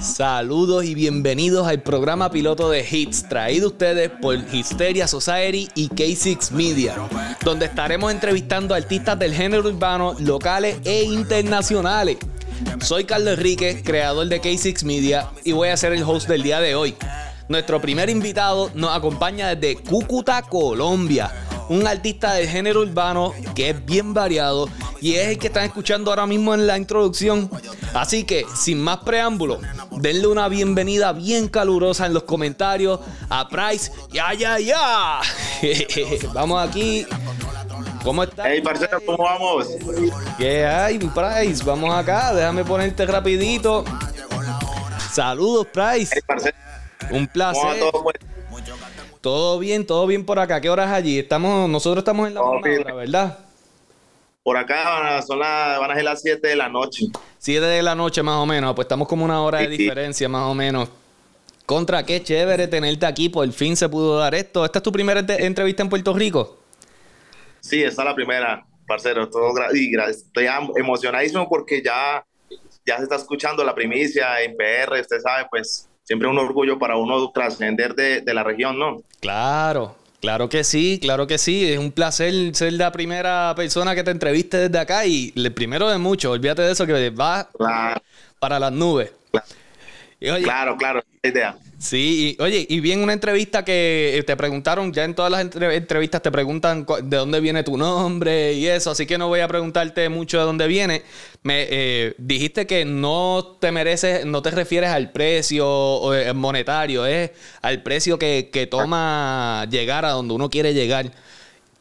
Saludos y bienvenidos al programa piloto de Hits, traído ustedes por Hysteria Society y K6 Media, donde estaremos entrevistando artistas del género urbano, locales e internacionales. Soy Carlos Enrique, creador de K6 Media, y voy a ser el host del día de hoy. Nuestro primer invitado nos acompaña desde Cúcuta, Colombia un artista del género urbano que es bien variado y es el que están escuchando ahora mismo en la introducción. Así que, sin más preámbulo, denle una bienvenida bien calurosa en los comentarios a Price. ¡Ya, ya, ya! vamos aquí. ¿Cómo estás? Hey, parcero, ¿cómo vamos? ¿Qué hay, Price? Vamos acá, déjame ponerte rapidito. Saludos, Price. Hey, parcero. Un placer. Todo bien, todo bien por acá. ¿Qué horas allí? Estamos, nosotros estamos en la hora, ¿verdad? Por acá son las, van a ser las 7 de la noche. 7 de la noche más o menos, pues estamos como una hora de diferencia más o menos. Contra, qué chévere tenerte aquí, por fin se pudo dar esto. ¿Esta es tu primera entrevista en Puerto Rico? Sí, esta es la primera, parcero. Todo y estoy emocionadísimo porque ya, ya se está escuchando la primicia en PR, usted sabe, pues siempre un orgullo para uno trascender de, de, la región, ¿no? Claro, claro que sí, claro que sí. Es un placer ser la primera persona que te entreviste desde acá y el primero de muchos. Olvídate de eso que va para las nubes. Claro, claro, idea. Sí, y, oye, y bien una entrevista que eh, te preguntaron, ya en todas las entrevistas te preguntan de dónde viene tu nombre y eso, así que no voy a preguntarte mucho de dónde viene. Me eh, dijiste que no te mereces, no te refieres al precio eh, monetario, es al precio que, que toma llegar a donde uno quiere llegar.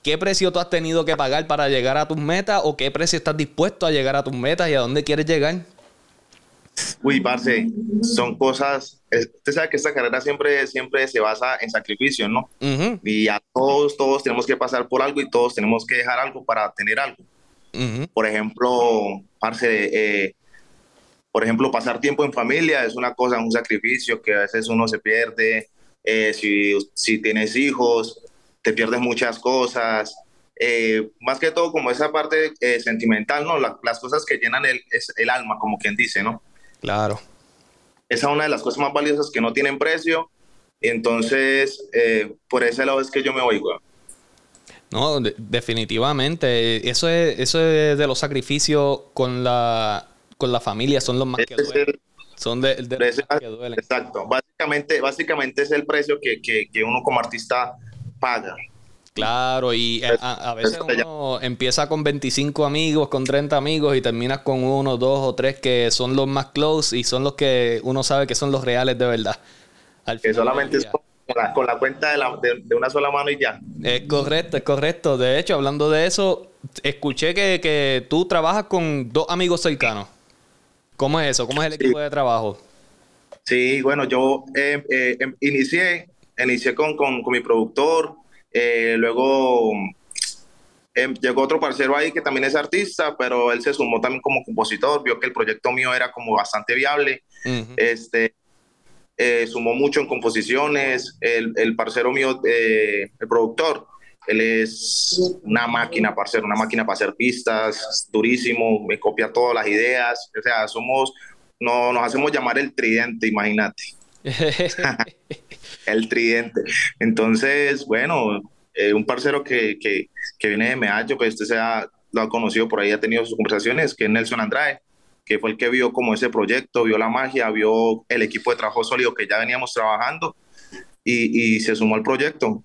¿Qué precio tú has tenido que pagar para llegar a tus metas o qué precio estás dispuesto a llegar a tus metas y a dónde quieres llegar? Uy, parce, son cosas. Usted sabe que esta carrera siempre, siempre se basa en sacrificio, ¿no? Y a todos, todos tenemos que pasar por algo y todos tenemos que dejar algo para tener algo. Por ejemplo, parce, eh, por ejemplo, pasar tiempo en familia es una cosa, un sacrificio que a veces uno se pierde. Eh, si, si tienes hijos, te pierdes muchas cosas. Eh, más que todo como esa parte sentimental, ¿no? las cosas que llenan el, el alma, como quien dice, ¿no? Claro. Esa es una de las cosas más valiosas que no tienen precio. Entonces, eh, por ese lado es que yo me voy, No, definitivamente. Eso es, eso es de los sacrificios con la, con la familia, son los más que duelen. son de, los más que duelen. Exacto. Básicamente, básicamente es el precio que, que, que uno como artista paga. Claro, y a, veces uno empieza con 25 amigos, con 30 amigos y terminas con uno, dos o tres que son los más close y son los que uno sabe que son los reales de verdad. que solamente es con la, cuenta de, una sola mano y ya. Es correcto, es correcto. De hecho, hablando de eso, escuché que, tú trabajas con dos amigos cercanos. ¿Cómo es eso? ¿Cómo es el equipo de trabajo? Sí, bueno, yo eh, eh, em, inicié, inicié con, con mi productor eh, luego em, llegó otro parcero ahí que también es artista, pero él se sumó también como compositor, vio que el proyecto mío era como bastante viable. Este, eh, sumó mucho en composiciones. El, el parcero mío, eh, el productor, él es una máquina, parcero, una máquina para hacer pistas, durísimo, me copia todas las ideas. O sea, somos, no, nos hacemos llamar el tridente, imagínate. el tridente. Entonces, bueno, eh, un parcero que, que, que, viene de Meallo, pues usted se ha, lo ha conocido por ahí, ha tenido sus conversaciones, que es Nelson Andrade, que fue el que vio como ese proyecto, vio la magia, vio el equipo de trabajo sólido que ya veníamos trabajando y, y se sumó al proyecto.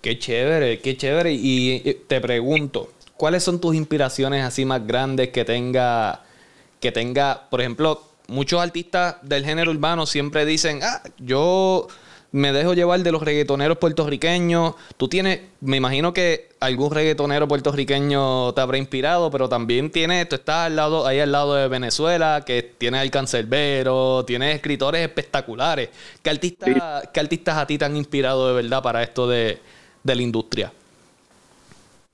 Qué chévere, qué chévere. Y te pregunto, ¿cuáles son tus inspiraciones así más grandes que tenga, que tenga, por ejemplo, muchos artistas del género urbano siempre dicen, ah, yo me dejo llevar de los reggaetoneros puertorriqueños. Tú tienes, me imagino que algún reggaetonero puertorriqueño te habrá inspirado, pero también tienes, tú estás al lado, ahí al lado de Venezuela, que tiene al cancerbero, tienes escritores espectaculares. ¿Qué, artistas, ¿Qué artistas a ti te han inspirado de verdad para esto de, de la industria?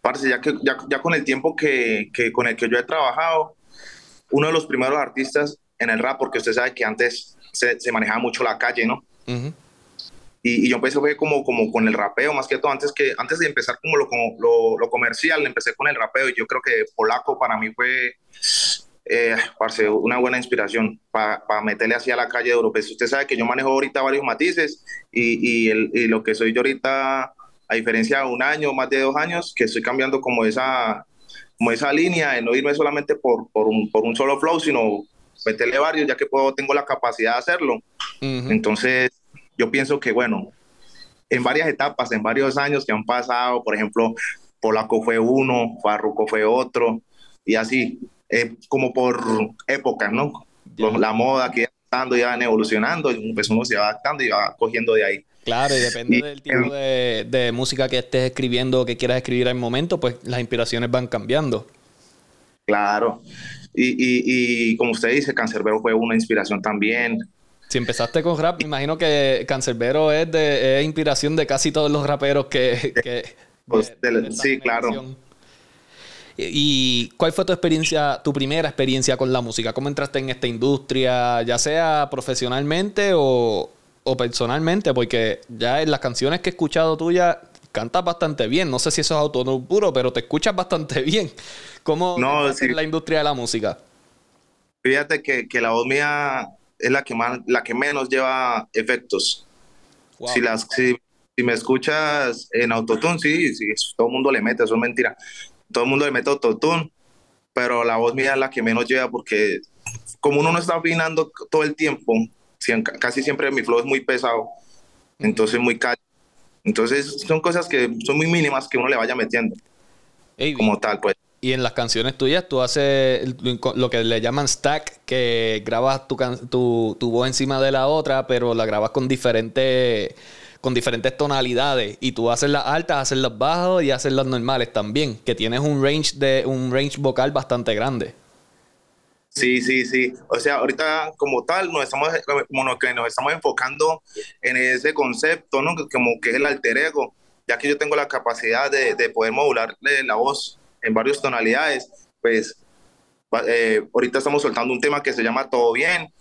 Parce, ya, que, ya, con el tiempo que, que, con el que yo he trabajado, uno de los primeros artistas en el rap, porque usted sabe que antes se, se manejaba mucho la calle, ¿no? Y, yo empecé fue como, como con el rapeo, más que todo, antes, que, antes de empezar como lo, lo, lo comercial, empecé con el rapeo y yo creo que Polaco para mí fue eh, parce, una buena inspiración para meterle así a la calle de Europa. Usted sabe que yo manejo ahorita varios matices y, y, el, y, lo que soy yo ahorita, a diferencia de un año, más de dos años, que estoy cambiando como esa, como esa línea de no irme solamente por, por, un, por un solo flow, sino meterle varios, ya que puedo, tengo la capacidad de hacerlo. Entonces, yo pienso que, bueno, en varias etapas, en varios años que han pasado, por ejemplo, Polaco fue uno, Farruko fue otro, y así, eh, como por épocas, ¿no? La moda que estando ya evolucionando, pues uno se va adaptando y va cogiendo de ahí. Claro, y depende del tipo de, de, música que estés escribiendo o que quieras escribir al momento, pues las inspiraciones van cambiando. Claro. Y, y, y como usted dice, Cancerbero fue una inspiración también. Si empezaste con rap, me imagino que Cancerbero es de es inspiración de casi todos los raperos que... que pues, sí, claro. ¿Y cuál fue tu experiencia, tu primera experiencia con la música? ¿Cómo entraste en esta industria, ya sea profesionalmente o, o personalmente? Porque ya en las canciones que he escuchado tuyas cantas bastante bien. No sé si eso es autónomo puro, pero te escuchas bastante bien. ¿Cómo no, en la industria de la música? Fíjate que, que, la voz mía es la que más, la que menos lleva efectos. Si las si, me escuchas en autotune, sí, sí, todo el mundo le mete, eso es mentira. Todo el mundo le mete autotune, pero la voz mía es la que menos lleva porque como uno no está afinando todo el tiempo, casi siempre mi flow es muy pesado, entonces muy caro entonces son cosas que son muy mínimas que uno le vaya metiendo. como tal, pues. Y en las canciones tuyas tú haces lo que le llaman stack, que grabas tu, tu, tu voz encima de la otra, pero la grabas con diferentes con diferentes tonalidades y tú haces las altas, haces las bajas y haces las normales también, que tienes un range de un range vocal bastante grande. Sí, sí, sí. O sea, ahorita como tal nos estamos, como que nos estamos enfocando en ese concepto, ¿no? Como que es el alter ego, ya que yo tengo la capacidad de, de poder modularle la voz en varias tonalidades, pues eh, ahorita estamos soltando un tema que se llama Todo Bien.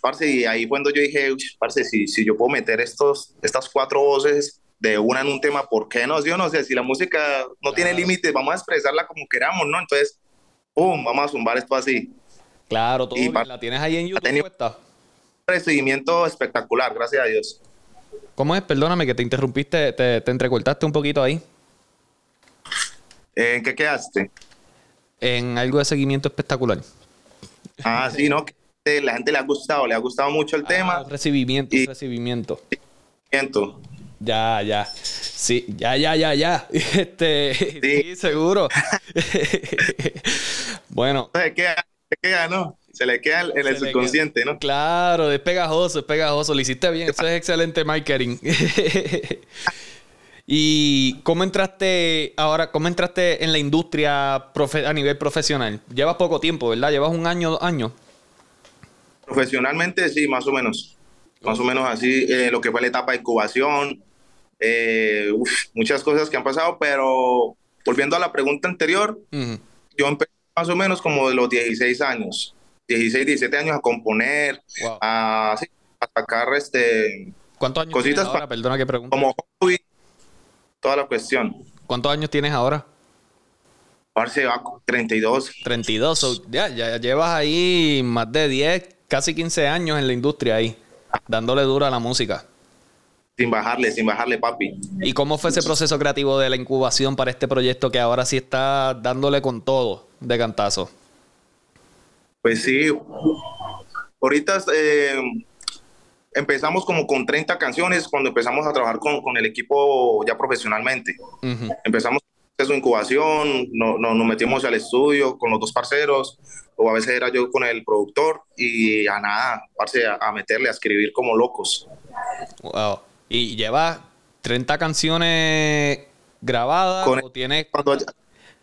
Parce, y ahí cuando yo dije, parce, si, si yo puedo meter estos, estas cuatro voces de una en un tema, ¿por qué no? Yo no sé, si la música no tiene límites, vamos a expresarla como queramos, ¿no? Entonces, ¡pum! Vamos a zumbar esto así. Claro, todo bien. ¿La tienes ahí en YouTube? Un recibimiento espectacular, gracias a Dios. ¿Cómo es? Perdóname que te interrumpiste, te, te entrecortaste un poquito ahí. ¿En qué quedaste? En algo de seguimiento espectacular. Ah, sí, ¿no? La gente le ha gustado, le ha gustado mucho el ah, tema. Recibimiento, recibimiento. Recibimiento. Ya, ya. Sí, ya, ya, ya, ya. Este, sí, seguro. bueno. ¿Qué, se queda, ¿no? Se le queda en el subconsciente, ¿no? Claro, es pegajoso, es pegajoso. Lo hiciste bien, eso es excelente marketing. ¿Y cómo entraste ahora, cómo entraste en la industria a nivel profesional? Llevas poco tiempo, ¿verdad? Llevas un año, dos años. Profesionalmente, sí, más o menos. Más o menos así, eh, lo que fue la etapa de incubación, eh, muchas cosas que han pasado, pero volviendo a la pregunta anterior, yo empecé más o menos como de los 16 años, 16, 17 años a componer, a, sacar este, ¿Cuántos años cositas tienes ahora? Perdona que pregunte. Como hobby, toda la cuestión. ¿Cuántos años tienes ahora? Ahora se va 32. 32, ya, ya llevas ahí más de 10, casi 15 años en la industria ahí, dándole duro a la música. Sin bajarle, sin bajarle, papi. ¿Y cómo fue ese proceso creativo de la incubación para este proyecto que ahora sí está dándole con todo de cantazo? Pues sí. Ahorita eh, empezamos como con 30 canciones cuando empezamos a trabajar con, con el equipo ya profesionalmente. Empezamos su incubación, no, no, nos metimos al estudio con los dos parceros, o a veces era yo con el productor, y a nada, a, a meterle a escribir como locos. Wow. ¿Y lleva 30 canciones grabadas o tiene Cuando,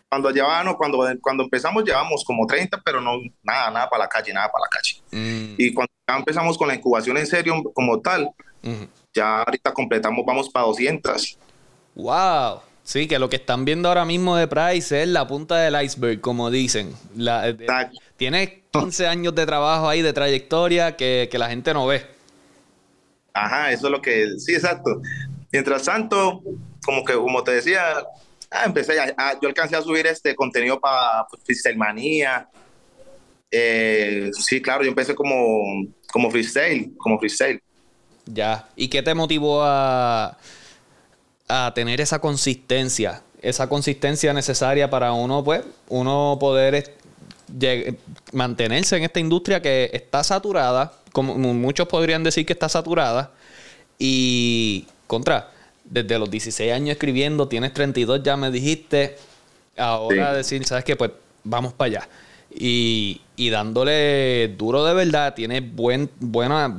cuando llevamos, cuando, cuando empezamos llevamos como 30, pero no, nada, nada para la calle, nada para la calle. Mm. Y cuando ya empezamos con la incubación en serio como tal, ya ahorita completamos, vamos para 200. ¡Wow! Sí, que lo que están viendo ahora mismo de Price es la punta del iceberg, como dicen. La, tiene 15 años de trabajo ahí, de trayectoria, que, que la gente no ve. Ajá, eso es lo que, sí, exacto. Mientras tanto, como que, como te decía, ah, empecé, a, yo alcancé a subir este contenido para pues, Manía, Eh, sí, claro, yo empecé como, como freestyle, como freestyle. Ya. ¿Y qué te motivó a, a tener esa consistencia? Esa consistencia necesaria para uno, pues, uno poder mantenerse en esta industria que está saturada, como muchos podrían decir que está saturada, y contra, desde los 16 años escribiendo, tienes 32, ya me dijiste, ahora decir, ¿sabes qué? Pues vamos para allá. Y, y, dándole duro de verdad, tienes buen, buenas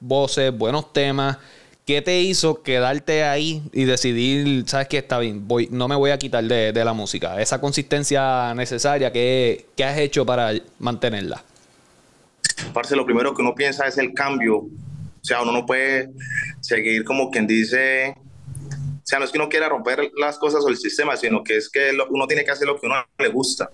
voces, buenos temas. ¿Qué te hizo quedarte ahí y decidir, sabes que está bien, voy, no me voy a quitar de, de la música? Esa consistencia necesaria, ¿qué, ¿qué, has hecho para mantenerla? Parce, lo primero que uno piensa es el cambio. O sea, uno no puede seguir como quien dice o sea, no es que uno quiera romper las cosas o el sistema, sino que es que uno tiene que hacer lo que uno le gusta.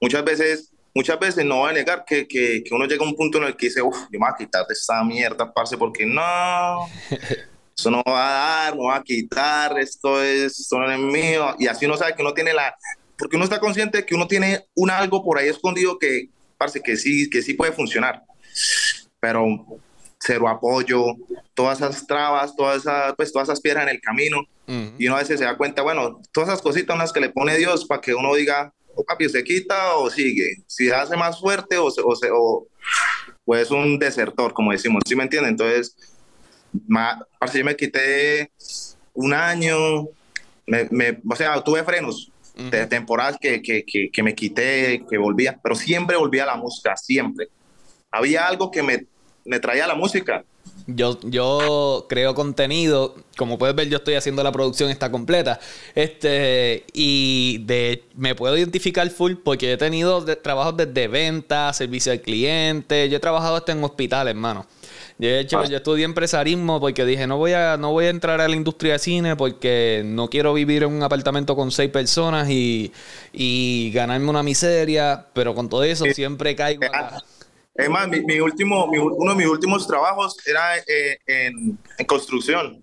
Muchas veces, muchas veces no voy a negar que, que, que uno llega a un punto en el que dice, uff, yo me voy a quitar de esta mierda, parce, porque no, eso no va a dar, no va a quitar, esto es, esto no es mío. Y así uno sabe que uno tiene la, porque uno está consciente de que uno tiene un algo por ahí escondido que, parce, que sí, que sí puede funcionar. Pero cero apoyo, todas esas trabas, todas esas, pues, todas esas piedras en el camino. Y uno a veces se da cuenta, bueno, todas esas cositas unas que le pone Dios para que uno diga, o papi, se quita o sigue. Si se hace más fuerte o, o, o, o, es un desertor, como decimos, ¿sí me entienden? Entonces, parce, yo me quité un año, me, me, o sea, tuve frenos de temporadas que, que, que, que me quité, que volvía, pero siempre volvía a la música, siempre. Había algo que me me traía la música. Yo, yo creo contenido, como puedes ver, yo estoy haciendo la producción está completa. Este, y de me puedo identificar full porque he tenido trabajos desde venta, servicio al cliente. Yo he trabajado hasta en hospitales, hermano. De hecho, ah. yo estudié empresarismo porque dije, no voy a, no voy a entrar a la industria de cine porque no quiero vivir en un apartamento con seis personas y, y ganarme una miseria, pero con todo eso siempre caigo a es más, mi, último, uno de mis últimos trabajos era eh, en, construcción.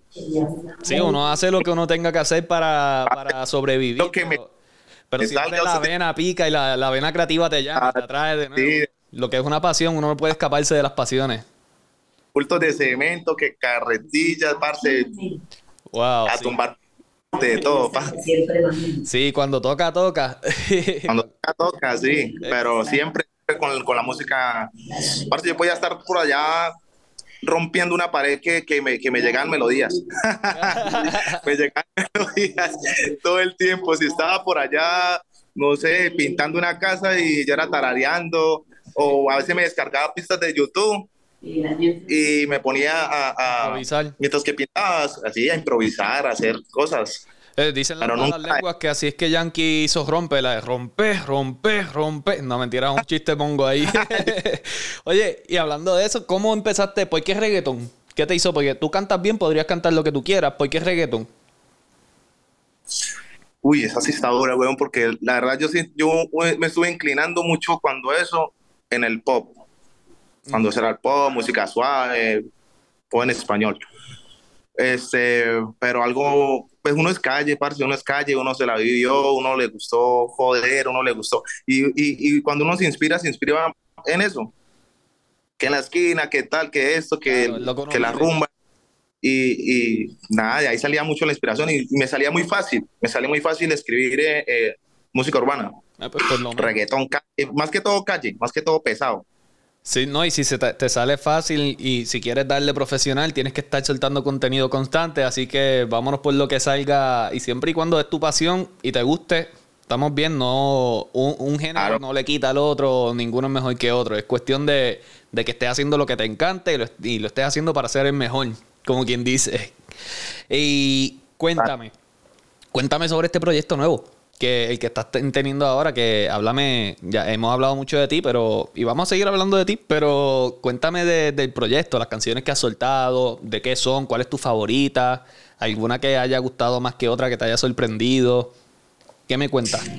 Sí, uno hace lo que uno tenga que hacer para, para sobrevivir. Lo que pero, pero siempre la vena pica y la, la, vena creativa te llama, te atrae de nuevo. Lo que es una pasión, uno no puede escaparse de las pasiones. Cultos de cemento, que carretillas, parce. Wow. A tumbar de todo, pa. Sí, cuando toca, toca. cuando toca, toca, sí. Pero siempre con, con la música. Aparte, yo podía estar por allá rompiendo una pared que, que, me, que me llegan melodías. me llegan melodías todo el tiempo. Si estaba por allá, no sé, pintando una casa y ya era tarareando, o a veces me descargaba pistas de YouTube y me ponía a, a improvisar. Mientras que pintabas, así a improvisar, a hacer cosas. Eh, dicen las malas lenguas que así es que Yankee hizo rompe, la de rompe, rompe, rompe. No, mentira, un chiste pongo ahí. Oye, y hablando de eso, ¿cómo empezaste? ¿Por qué reggaeton? ¿Qué te hizo? Porque tú cantas bien, podrías cantar lo que tú quieras. ¿Por qué reggaeton? Uy, esa sí está dura, weón, porque la verdad yo, yo me estuve inclinando mucho cuando eso en el pop. Cuando será el pop, música suave, pop en español. Este, pero algo pues uno es calle, parce, uno es calle, uno se la vivió, uno le gustó joder, uno le gustó. Y, y, y cuando uno se inspira, se inspira en eso. Que en la esquina, que tal, que esto, que, que la rumba. Y, y, nada, de ahí salía mucho la inspiración y, me salía muy fácil, me salía muy fácil escribir eh, eh, música urbana. Ah, pues, pues Reggaetón, más que todo calle, más que todo pesado. Sí, no, y si se te, sale fácil y si quieres darle profesional, tienes que estar soltando contenido constante, así que vámonos por lo que salga y siempre y cuando es tu pasión y te guste, estamos bien, no un, género no le quita al otro, ninguno es mejor que otro, es cuestión de, que estés haciendo lo que te encante y lo, y lo estés haciendo para ser el mejor, como quien dice. Y cuéntame, cuéntame sobre este proyecto nuevo que el que estás teniendo ahora, que háblame, ya hemos hablado mucho de ti, pero, y vamos a seguir hablando de ti, pero cuéntame del proyecto, las canciones que has soltado, de qué son, cuál es tu favorita, alguna que haya gustado más que otra, que te haya sorprendido. ¿Qué me cuentas?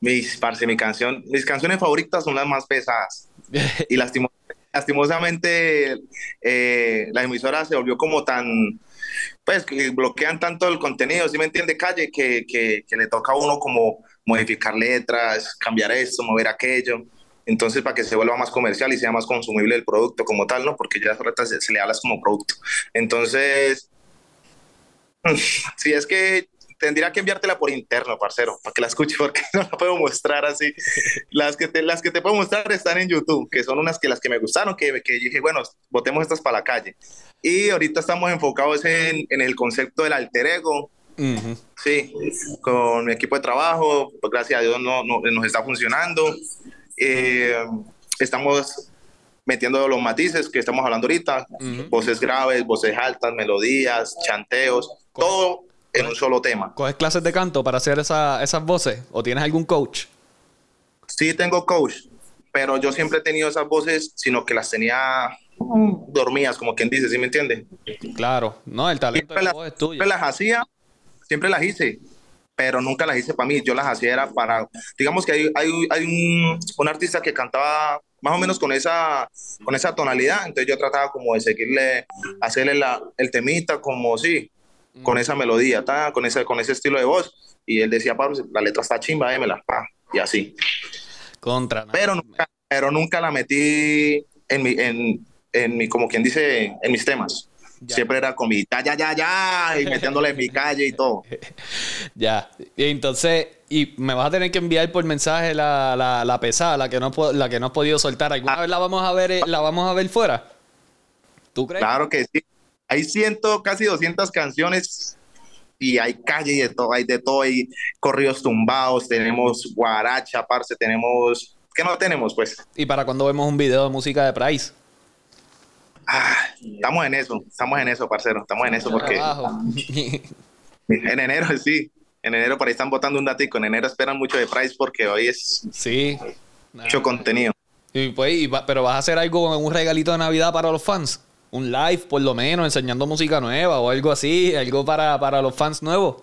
Mis, parce, mi canción, mis canciones favoritas son las más pesadas. y lastimosamente eh, la emisora se volvió como tan pues que bloquean tanto el contenido, ¿sí me entiende? Calle, que, que, que, le toca a uno como modificar letras, cambiar esto, mover aquello. entonces para que se vuelva más comercial y sea más consumible el producto como tal, ¿no? Porque ya se, se le habla como producto. Entonces, si es que tendría que enviártela por interno, parcero, para que la escuche, porque no la puedo mostrar así. Las que te, las que te puedo mostrar están en YouTube, que son unas que las que me gustaron, que, que dije, bueno, botemos estas para la calle. Y ahorita estamos enfocados en, en el concepto del alter ego. Sí, con mi equipo de trabajo, pues gracias a Dios no, no nos está funcionando. Eh, estamos metiendo los matices que estamos hablando ahorita, voces graves, voces altas, melodías, chanteos, todo en un solo tema. ¿Coges clases de canto para hacer esa, esas voces o tienes algún coach? Sí, tengo coach, pero yo siempre he tenido esas voces, sino que las tenía dormidas, como quien dice, ¿sí me entiende? Claro, no, el talento de la voz es tuyo. Siempre las hacía, siempre las hice, pero nunca las hice para mí, yo las hacía era para, digamos que hay, hay, hay un, un, artista que cantaba más o menos con esa, con esa tonalidad, entonces yo trataba como de seguirle, hacerle la, el temita como sí, con mm. esa melodía, ta, con, ese, con ese estilo de voz, y él decía, Pablo, la letra está chimba, démela, pa, y así. Contra. Pero nunca, pero nunca la metí en mi, en, en mi, como quien dice, en mis temas. Siempre era con mi ya, ya, ya, ya, y metiéndole en mi calle y todo. ya. Y entonces, y me vas a tener que enviar por mensaje la, la, la pesada, la que no la que no has podido soltar. ¿Alguna ah. vez la vamos a ver, eh, la vamos a ver fuera? ¿Tú crees? Claro que sí. Hay ciento, casi 200 canciones y hay calle y de todo, hay de todo, hay corridos tumbados, tenemos guaracha, parce, tenemos... ¿Qué no tenemos, pues? ¿Y para cuando vemos un video de música de Price? Ah, estamos en eso, estamos en eso, parcero, estamos en eso porque en enero sí, en enero por ahí están votando un datico, en enero esperan mucho de Price porque hoy es sí. mucho contenido. Y pues, pero vas a hacer algo, un regalito de Navidad para los fans, un live por lo menos, enseñando música nueva o algo así, algo para, para los fans nuevos.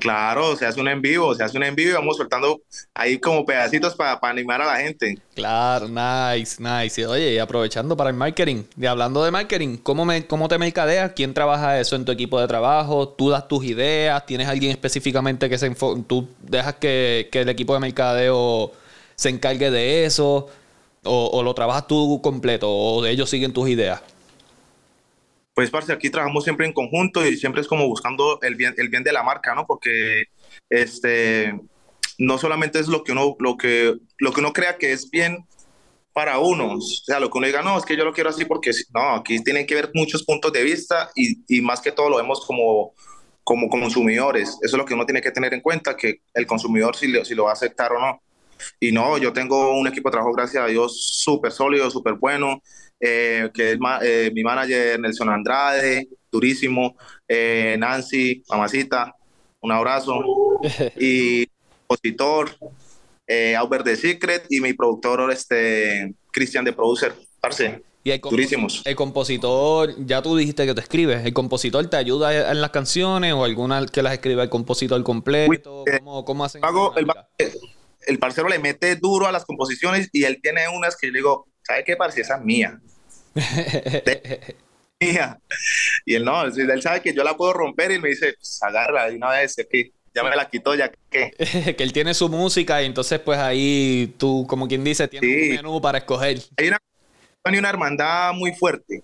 Claro, se hace un en vivo, se hace un en vivo y vamos soltando ahí como pedacitos para animar a la gente. Claro, nice, nice. Oye, y aprovechando para el marketing, y hablando de marketing, ¿cómo, me, ¿cómo te mercadeas? ¿Quién trabaja eso en tu equipo de trabajo? ¿Tú das tus ideas? ¿Tienes alguien específicamente que se ¿Tú dejas que, el equipo de mercadeo se encargue de eso? ¿O, ¿O lo trabajas tú completo? ¿O ellos siguen tus ideas? Pues, parce, aquí trabajamos siempre en conjunto y siempre es como buscando el bien, el bien de la marca, ¿no? Porque este, no solamente es lo que uno, lo que, lo que uno crea que es bien para uno, o sea, lo que uno diga, no, es que yo lo quiero así porque, no, aquí tienen que ver muchos puntos de vista y, y más que todo lo vemos como, como consumidores. Eso es lo que uno tiene que tener en cuenta, que el consumidor si, si lo va a aceptar o no. Y no, yo tengo un equipo de trabajo, gracias a Dios, súper sólido, súper bueno. Eh, que es eh, mi manager Nelson Andrade, durísimo, eh, Nancy, mamacita, un abrazo, y compositor, Albert de Secret, y mi productor, este, Cristian de Producer, parce. Y durísimos. El compositor, ya tú dijiste que te escribes, ¿el compositor te ayuda en las canciones o alguna que las escriba el compositor completo? ¿Cómo, cómo hacen? el, el parcero le mete duro a las composiciones y él tiene unas que yo le digo, ¿sabe qué, parce? Esa es mía. mía. Y él no, él sabe que yo la puedo romper y me dice, pues agarra de una vez, que ya me la quitó, ya que. que él tiene su música y entonces, pues ahí tú, como quien dice, tienes un menú para escoger. Hay una, hay una hermandad muy fuerte.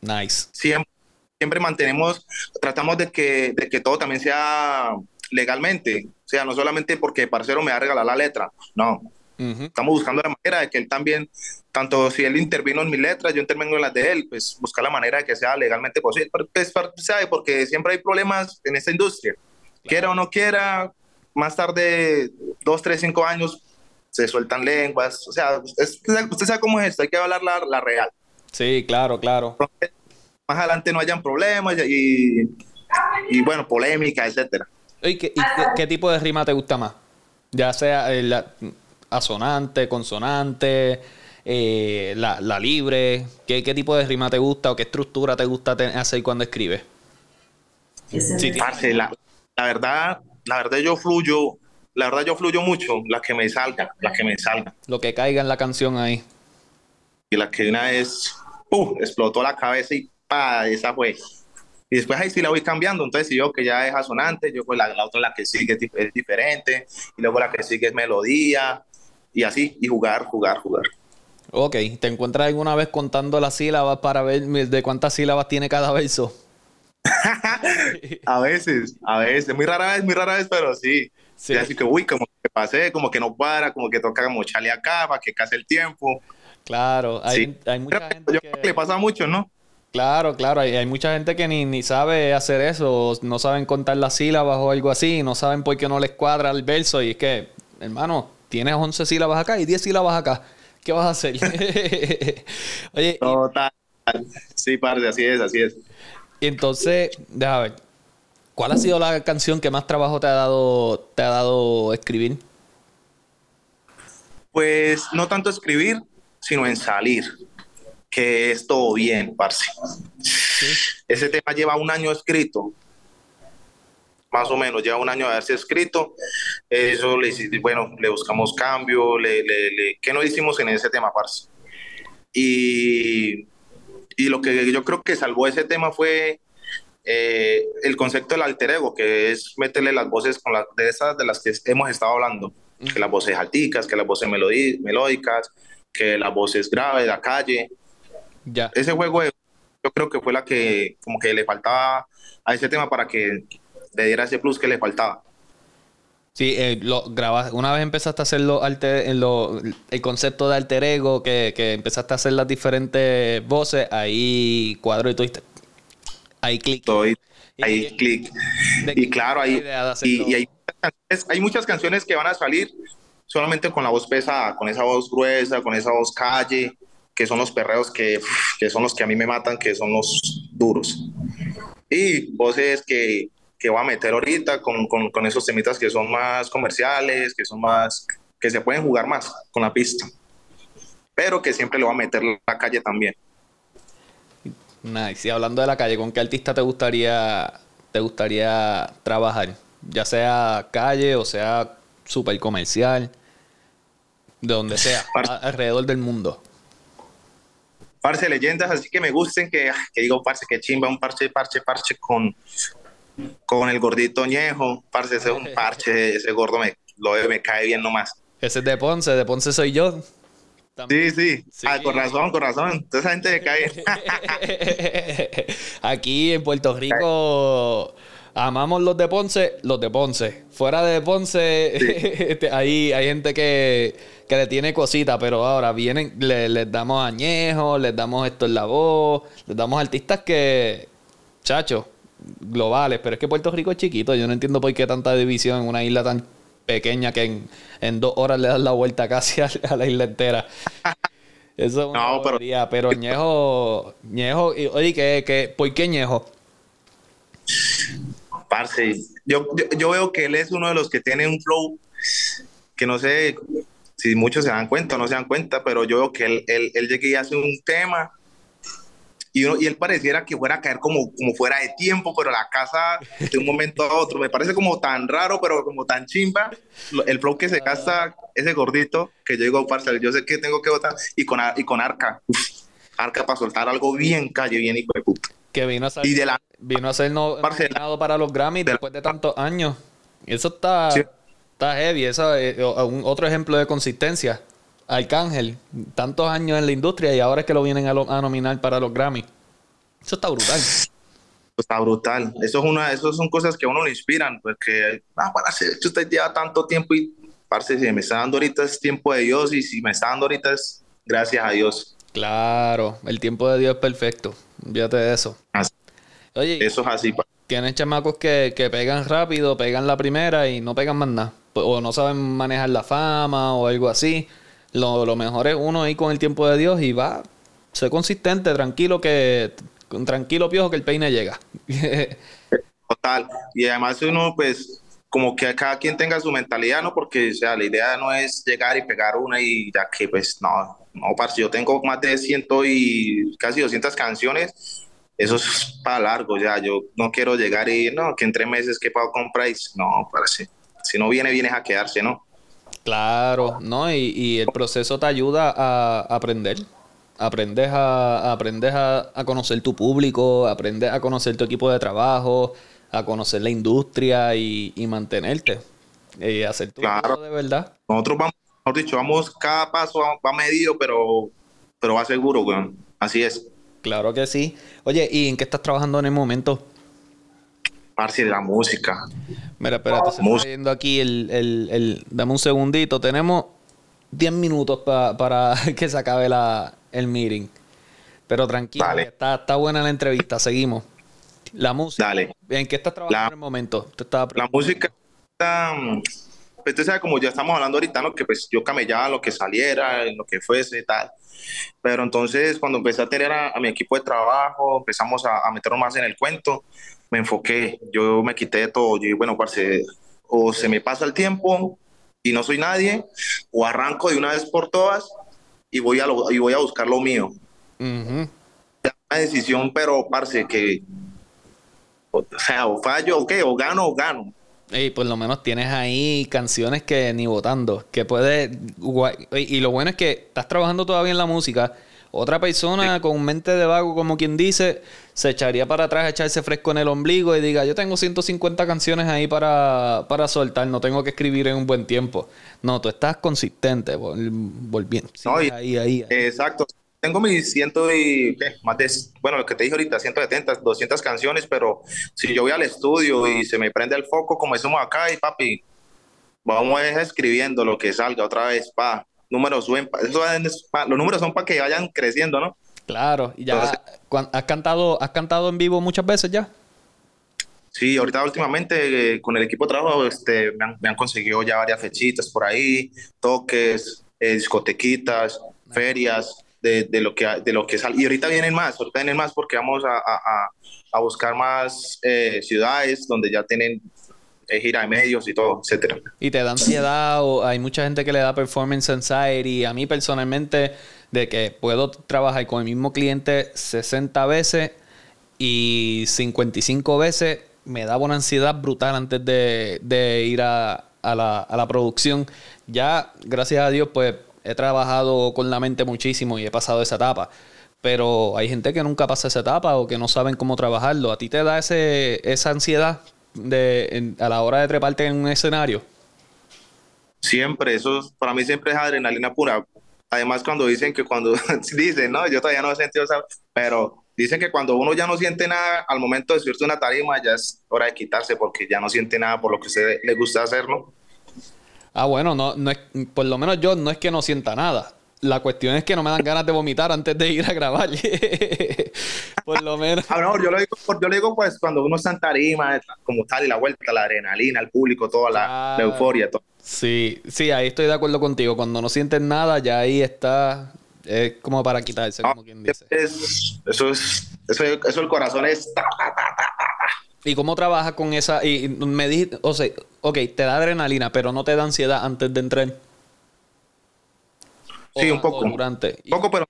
Nice. Siempre, siempre mantenemos, tratamos de que, de que todo también sea legalmente. O sea, no solamente porque parcero me va a regalar la letra, no. Estamos buscando la manera de que él también, tanto si él intervino en mis letras, yo intervengo en las de él, pues buscar la manera de que sea legalmente posible. Pues, ¿sabe? Porque siempre hay problemas en esta industria. Quiera o no quiera, más tarde, dos, tres, cinco años, se sueltan lenguas. O sea, usted sabe cómo es esto, hay que hablar la, la real. Sí, claro, claro. Más adelante no hayan problemas y, y bueno, polémica, etcétera. ¿Y, qué, qué, tipo de rima te gusta más? Ya sea el asonante, consonante, eh, la, la, libre. ¿Qué, ¿Qué, tipo de rima te gusta o qué estructura te gusta hacer cuando escribes? Sí, la, la, verdad, la verdad yo fluyo, la verdad yo fluyo mucho, las que me salgan, las que me salgan. Lo que caiga en la canción ahí. Y la que una vez, ¡pum! explotó la cabeza y pa, esa fue. Y después ahí sí la voy cambiando. Entonces, si yo que ya es asonante, yo pues la, la otra, la que sigue es, diferente. Y luego la que sigue es melodía. Y así, y jugar, jugar, jugar. Ok, ¿te encuentras alguna vez contando las sílabas para ver de cuántas sílabas tiene cada verso? a veces, a veces, muy rara vez, muy rara vez, pero sí. sí. así que, uy, como que pasé, como que no para, como que toca mocharle acá para que case el tiempo. Claro, hay, hay mucha gente Yo que... le pasa mucho, ¿no? Claro, claro, hay, hay mucha gente que ni, ni, sabe hacer eso, no saben contar las sílabas o algo así, no saben por qué no les cuadra el verso y es que, hermano, tienes 11 sílabas acá y 10 sílabas acá. ¿Qué vas a hacer? Oye. Total. Sí, parce, así es, así es. Y entonces, déjame ver. ¿Cuál ha sido la canción que más trabajo te ha dado, te ha dado escribir? Pues no tanto escribir, sino en salir. Que es todo bien, parce. Ese tema lleva un año escrito más o menos, lleva un año de haberse escrito. Eso, le, bueno, le buscamos cambio, le, le, ¿qué no hicimos en ese tema, parce? Y, y lo que yo creo que salvó ese tema fue eh, el concepto del alter ego, que es meterle las voces con las de esas de las que hemos estado hablando, que las voces alticas, que las voces melódicas, que las voces graves, la calle. Ya. Ese juego yo creo que fue la que como que le faltaba a ese tema para que le diera ese plus que le faltaba. Sí, eh, lo grabas, una vez empezaste a hacer el concepto de alter ego, que, empezaste a hacer las diferentes voces, ahí cuadro y tú ahí clic. Ahí clic. Y claro, ahí, y, hay, hay, muchas canciones que van a salir solamente con la voz pesada, con esa voz gruesa, con esa voz calle, que son los perreos que, que son los que a mí me matan, que son los duros. Y voces que que voy a meter ahorita con, con, con, esos temitas que son más comerciales, que son más, que se pueden jugar más con la pista, pero que siempre le voy a meter la calle también. Nice. Y hablando de la calle, ¿con qué artista te gustaría, te gustaría trabajar? Ya sea calle o sea super comercial, de donde sea, alrededor del mundo. Parce leyendas, así que me gusten, que, que digo, parce, que chimba, un parche, parche, parche con, con el gordito ñejo, parce, ese es un parche, ese gordo me, lo, me cae bien nomás. Ese es de Ponce, de Ponce soy yo. Sí, sí, Ah, con razón, con razón. Toda esa gente me cae. Aquí en Puerto Rico amamos los de Ponce, los de Ponce. Fuera de Ponce, este, ahí hay gente que, que, le tiene cositas, pero ahora vienen, le, les damos añejos, les damos esto en la voz, les damos artistas que, chacho, globales, pero es que Puerto Rico es chiquito. Yo no entiendo por qué tanta división en una isla tan pequeña que en, dos horas le das la vuelta casi a, la isla entera. Eso es una no, pero... pero Ñejo, Ñejo, oye, ¿qué, por qué Ñejo? Parce, yo, yo, veo que él es uno de los que tiene un flow que no sé si muchos se dan cuenta o no se dan cuenta, pero yo veo que él, él, él llega y hace un tema y, él pareciera que fuera a caer como, como fuera de tiempo, pero la casa de un momento a otro. Me parece como tan raro, pero como tan chimba. El flow que se gasta ese gordito, que yo digo, parce, yo sé que tengo que votar, y con, y con Arca. Arca para soltar algo bien calle, bien hijo de puta. Que vino a ser, vino a ser nominado para los Grammy después de tantos años. Eso está, está heavy. Eso es un, otro ejemplo de consistencia. Arcángel, tantos años en la industria y ahora es que lo vienen a, nominar para los Grammy. Eso está brutal. Está brutal. Eso es una, eso son cosas que a uno le inspiran, porque ah, para hacer, usted lleva tanto tiempo y parce, si me está dando ahorita es tiempo de Dios y si me está dando ahorita es gracias a Dios. Claro, el tiempo de Dios es perfecto. Fíjate de eso. Oye, eso es así. Tienes chamacos que, que pegan rápido, pegan la primera y no pegan más nada. O no saben manejar la fama o algo así. Lo, lo mejor es uno ahí con el tiempo de Dios y va, sé consistente, tranquilo que tranquilo piojo que el peine llega. Total. Y además uno pues como que cada quien tenga su mentalidad, ¿no? Porque o sea, la idea no es llegar y pegar una y ya que pues no, no, parce, yo tengo más de ciento y casi 200 canciones, eso es para largo ya, yo no quiero llegar y no, que en tres meses que pago con price, no, parece, si no viene, vienes a quedarse, ¿no? Claro, ¿no? Y, el proceso te ayuda a aprender. Aprendes a, aprendes a, conocer tu público, aprendes a conocer tu equipo de trabajo, a conocer la industria y, mantenerte. Y hacer tu claro. de verdad. Nosotros vamos, mejor dicho, vamos, cada paso va, medido, pero, pero va seguro, weón. Así es. Claro que sí. Oye, ¿y en qué estás trabajando en el momento? Parce, de la música. Mira, espérate, se está viendo aquí el, el, el, Dame un segundito. Tenemos 10 minutos para que se acabe la, el meeting. Pero tranquilo, está, está buena la entrevista. Seguimos. La música. Dale. ¿En qué estás trabajando en el momento? la música está. Pues tú sabes, como ya estamos hablando ahorita, ¿no? que pues yo camellaba lo que saliera, lo que fuese y tal. Pero entonces, cuando empecé a tener a, mi equipo de trabajo, empezamos a, meternos más en el cuento, me enfoqué. Yo me quité de todo. Yo dije, bueno, parce, o se me pasa el tiempo y no soy nadie, o arranco de una vez por todas y voy a, y voy a buscar lo mío. Una decisión, pero, parce, que o sea, o fallo o qué, o gano o gano. Y por lo menos tienes ahí canciones que ni votando, que puedes... Y lo bueno es que estás trabajando todavía en la música. Otra persona con mente de vago, como quien dice, se echaría para atrás, echarse fresco en el ombligo y diga, yo tengo 150 canciones ahí para, para soltar, no tengo que escribir en un buen tiempo. No, tú estás consistente, volviendo. ahí, ahí, Exacto tengo mis ciento y, ¿qué? Más de, bueno, lo que te dije ahorita, 170, 200 canciones, pero si yo voy al estudio y se me prende el foco, como decimos acá, y papi, vamos a ir escribiendo lo que salga otra vez, pa, números suben, los números son para que vayan creciendo, ¿no? Claro, y ya, ¿has cantado, ¿has cantado en vivo muchas veces ya? Sí, ahorita últimamente eh, con el equipo de trabajo este, me, han, conseguido ya varias fechitas por ahí, toques, eh, discotequitas, ferias, de, de, lo que, de lo que sale. Y ahorita vienen más, ahorita vienen más porque vamos a, a, a buscar más eh, ciudades donde ya tienen eh, gira de medios y todo, etcétera. ¿Y te da ansiedad o hay mucha gente que le da performance anxiety? A mí personalmente, de que puedo trabajar con el mismo cliente 60 veces y 55 veces, me daba una ansiedad brutal antes de, de ir a, a, la, a la producción. Ya, gracias a Dios, pues he trabajado con la mente muchísimo y he pasado esa etapa. Pero hay gente que nunca pasa esa etapa o que no saben cómo trabajarlo. ¿A ti te da ese, esa ansiedad de, a la hora de treparte en un escenario? Siempre, eso para mí siempre es adrenalina pura. Además, cuando dicen que cuando dicen, no, yo todavía no he sentido esa, pero dicen que cuando uno ya no siente nada al momento de subirse una tarima, ya es hora de quitarse porque ya no siente nada por lo que a usted le gusta hacer, ¿no? Ah, bueno, no, no es, por lo menos yo no es que no sienta nada. La cuestión es que no me dan ganas de vomitar antes de ir a grabar. por lo menos. Ah, no, yo lo digo, yo lo digo pues cuando uno está en tarima, como tal, y la vuelta, la adrenalina, el público, toda la, euforia, todo. Sí, sí, ahí estoy de acuerdo contigo. Cuando no sientes nada, ya ahí está. Es como para quitarse, como quien dice. eso es. Eso, eso el corazón es. ¿Y cómo trabajas con esa? Y me dijiste, o sea, ok, te da adrenalina, pero no te da ansiedad antes de entrar. Sí, un poco. Durante. Un poco, pero.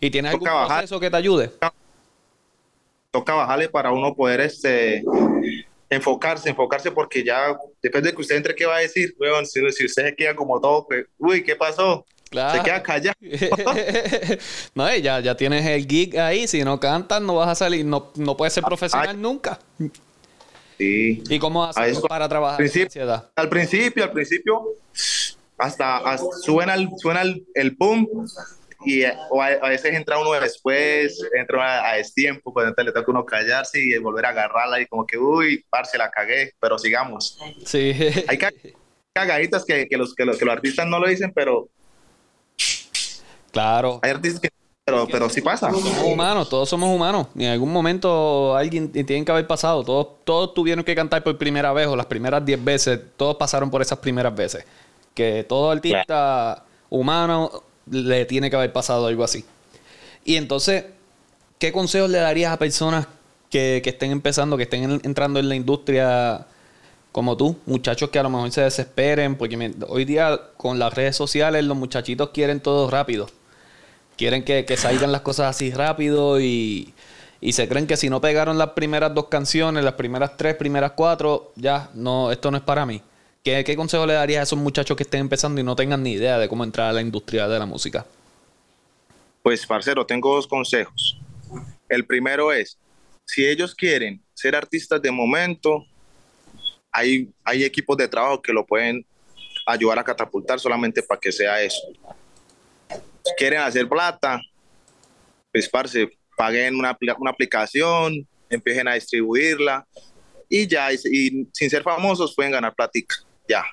¿Y tienes algún proceso que te ayude? Toca bajarle para uno poder este, enfocarse, enfocarse, porque ya depende de que usted entre, ¿qué va a decir? si, usted se queda como todo, pues, uy, ¿qué pasó? Se queda callado. no, ya, ya tienes el gig ahí. Si no cantas, no vas a salir. No, no puedes ser profesional nunca. ¿Y cómo haces para trabajar Al principio, al principio, hasta, suena, el, suena el, boom y a, veces entra uno después, entra a, a destiempo, pues entonces le toca uno callarse y volver a agarrarla y como que, uy, parce, la cagué, pero sigamos. Sí. Hay cagaditas que, que, los, que, los, que los artistas no lo dicen, pero... Claro. Hay artistas que pero, pero sí pasa. Somos humanos, todos somos humanos. Y en algún momento alguien tiene que haber pasado. Todos, todos tuvieron que cantar por primera vez o las primeras 10 veces. Todos pasaron por esas primeras veces. Que todo artista humano le tiene que haber pasado algo así. Y entonces, ¿qué consejos le darías a personas que, que estén empezando, que estén entrando en la industria como tú? Muchachos que a lo mejor se desesperen, porque hoy día con las redes sociales los muchachitos quieren todo rápido quieren que, salgan las cosas así rápido y, se creen que si no pegaron las primeras dos canciones, las primeras tres, primeras cuatro, ya, no, esto no es para mí. ¿Qué, consejo le darías a esos muchachos que estén empezando y no tengan ni idea de cómo entrar a la industria de la música? Pues, parcero, tengo dos consejos. El primero es, si ellos quieren ser artistas de momento, hay, hay equipos de trabajo que lo pueden ayudar a catapultar solamente para que sea eso. Si quieren hacer plata, pues parce, paguen una, una aplicación, empiecen a distribuirla y ya, y, sin ser famosos pueden ganar platica, ya.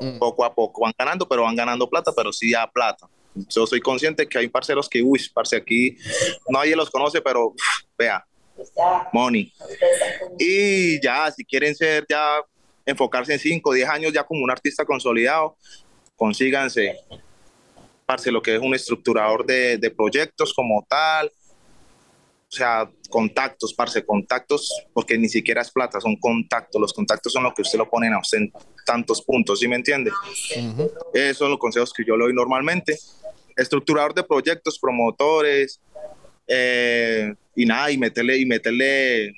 Mm. Poco a poco van ganando, pero van ganando plata, pero sí ya plata. Yo soy consciente que hay parceros que, uy, parce, aquí nadie los conoce, pero vea, money. Y ya, si quieren ser ya, enfocarse en 5 o 10 años ya como un artista consolidado, consíganse, parce, lo que es un estructurador de, de proyectos como tal, o sea, contactos, parce, contactos, porque ni siquiera es plata, son contactos. Los contactos son lo que usted lo pone a usted en tantos puntos, ¿sí me entiende? Esos son los consejos que yo le doy normalmente. Estructurador de proyectos, promotores, eh, y nada, y meterle, y meterle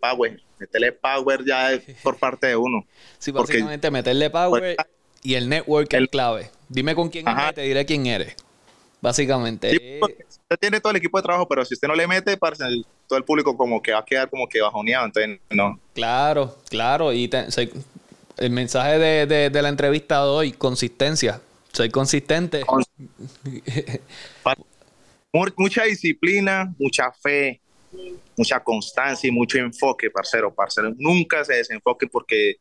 power, meterle power ya por parte de uno. Sí, básicamente meterle power y el network es clave. Dime con quién eres, te diré quién eres. Básicamente. Usted tiene todo el equipo de trabajo, pero si usted no le mete, todo el público como que va a quedar como que bajoneado, entonces no. Claro, claro. Y el mensaje de, la entrevista de hoy, consistencia. Soy consistente. mucha disciplina, mucha fe, mucha constancia y mucho enfoque, parcero, parcero. Nunca se desenfoque porque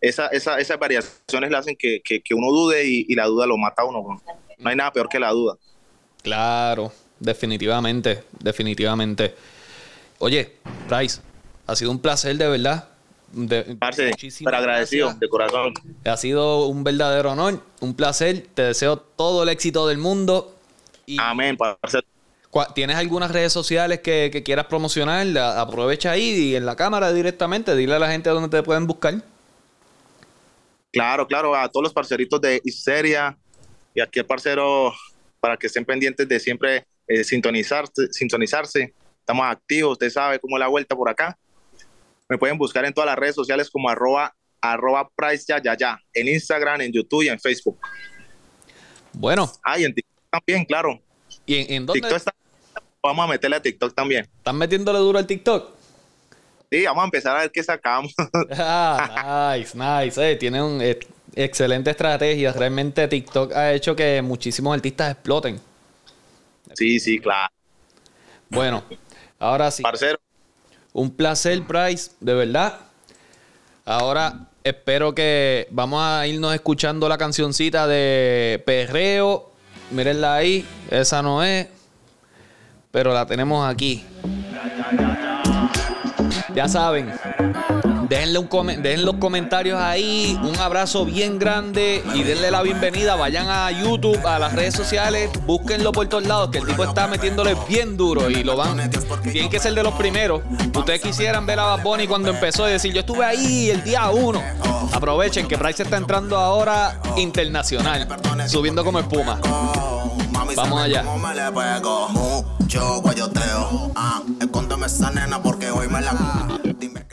esa, esas variaciones le hacen que, uno dude y, y, la duda lo mata a uno. No hay nada peor que la duda. Claro, definitivamente, definitivamente. Oye, Bryce, ha sido un placer de verdad. De, pero agradecido de corazón. Ha sido un verdadero honor, un placer. Te deseo todo el éxito del mundo. Amén, parce. ¿Tienes algunas redes sociales que, quieras promocionar? Aprovecha ahí y en la cámara directamente. Dile a la gente dónde te pueden buscar. Claro, claro, a todos los parceritos de Histeria y aquí el parcero para que estén pendientes de siempre eh, sintonizarse, sintonizarse. Estamos activos, usted sabe cómo es la vuelta por acá. Me pueden buscar en todas las redes sociales como arroba, arroba price ya, ya, ya, en Instagram, en YouTube y en Facebook. Bueno. Ah, y en TikTok también, claro. ¿Y en, dónde? TikTok vamos a meterle a TikTok también. ¿Están metiéndole duro al TikTok? Sí, vamos a empezar a ver qué sacamos. ah, nice, nice. Eh, tiene un, eh, excelente estrategia. Realmente TikTok ha hecho que muchísimos artistas exploten. Sí, sí, claro. Bueno, ahora sí. Parcero. Un placer, Price, de verdad. Ahora espero que vamos a irnos escuchando la cancioncita de Perreo. Mírenla ahí, esa no es, pero la tenemos aquí. Ya saben, Déjenle, un dejen los comentarios ahí. Un abrazo bien grande y denle la bienvenida. Vayan a YouTube, a las redes sociales, búsquenlo por todos lados, que el tipo está metiéndole bien duro y lo van. Tienen que ser de los primeros. Ustedes quisieran ver a Bad Bunny cuando empezó y decir, yo estuve ahí el día uno. Aprovechen que Bryce está entrando ahora internacional, subiendo como espuma. Vamos allá. Mucho guayoteo. Ah, escóndeme esa nena porque hoy me la. Dime.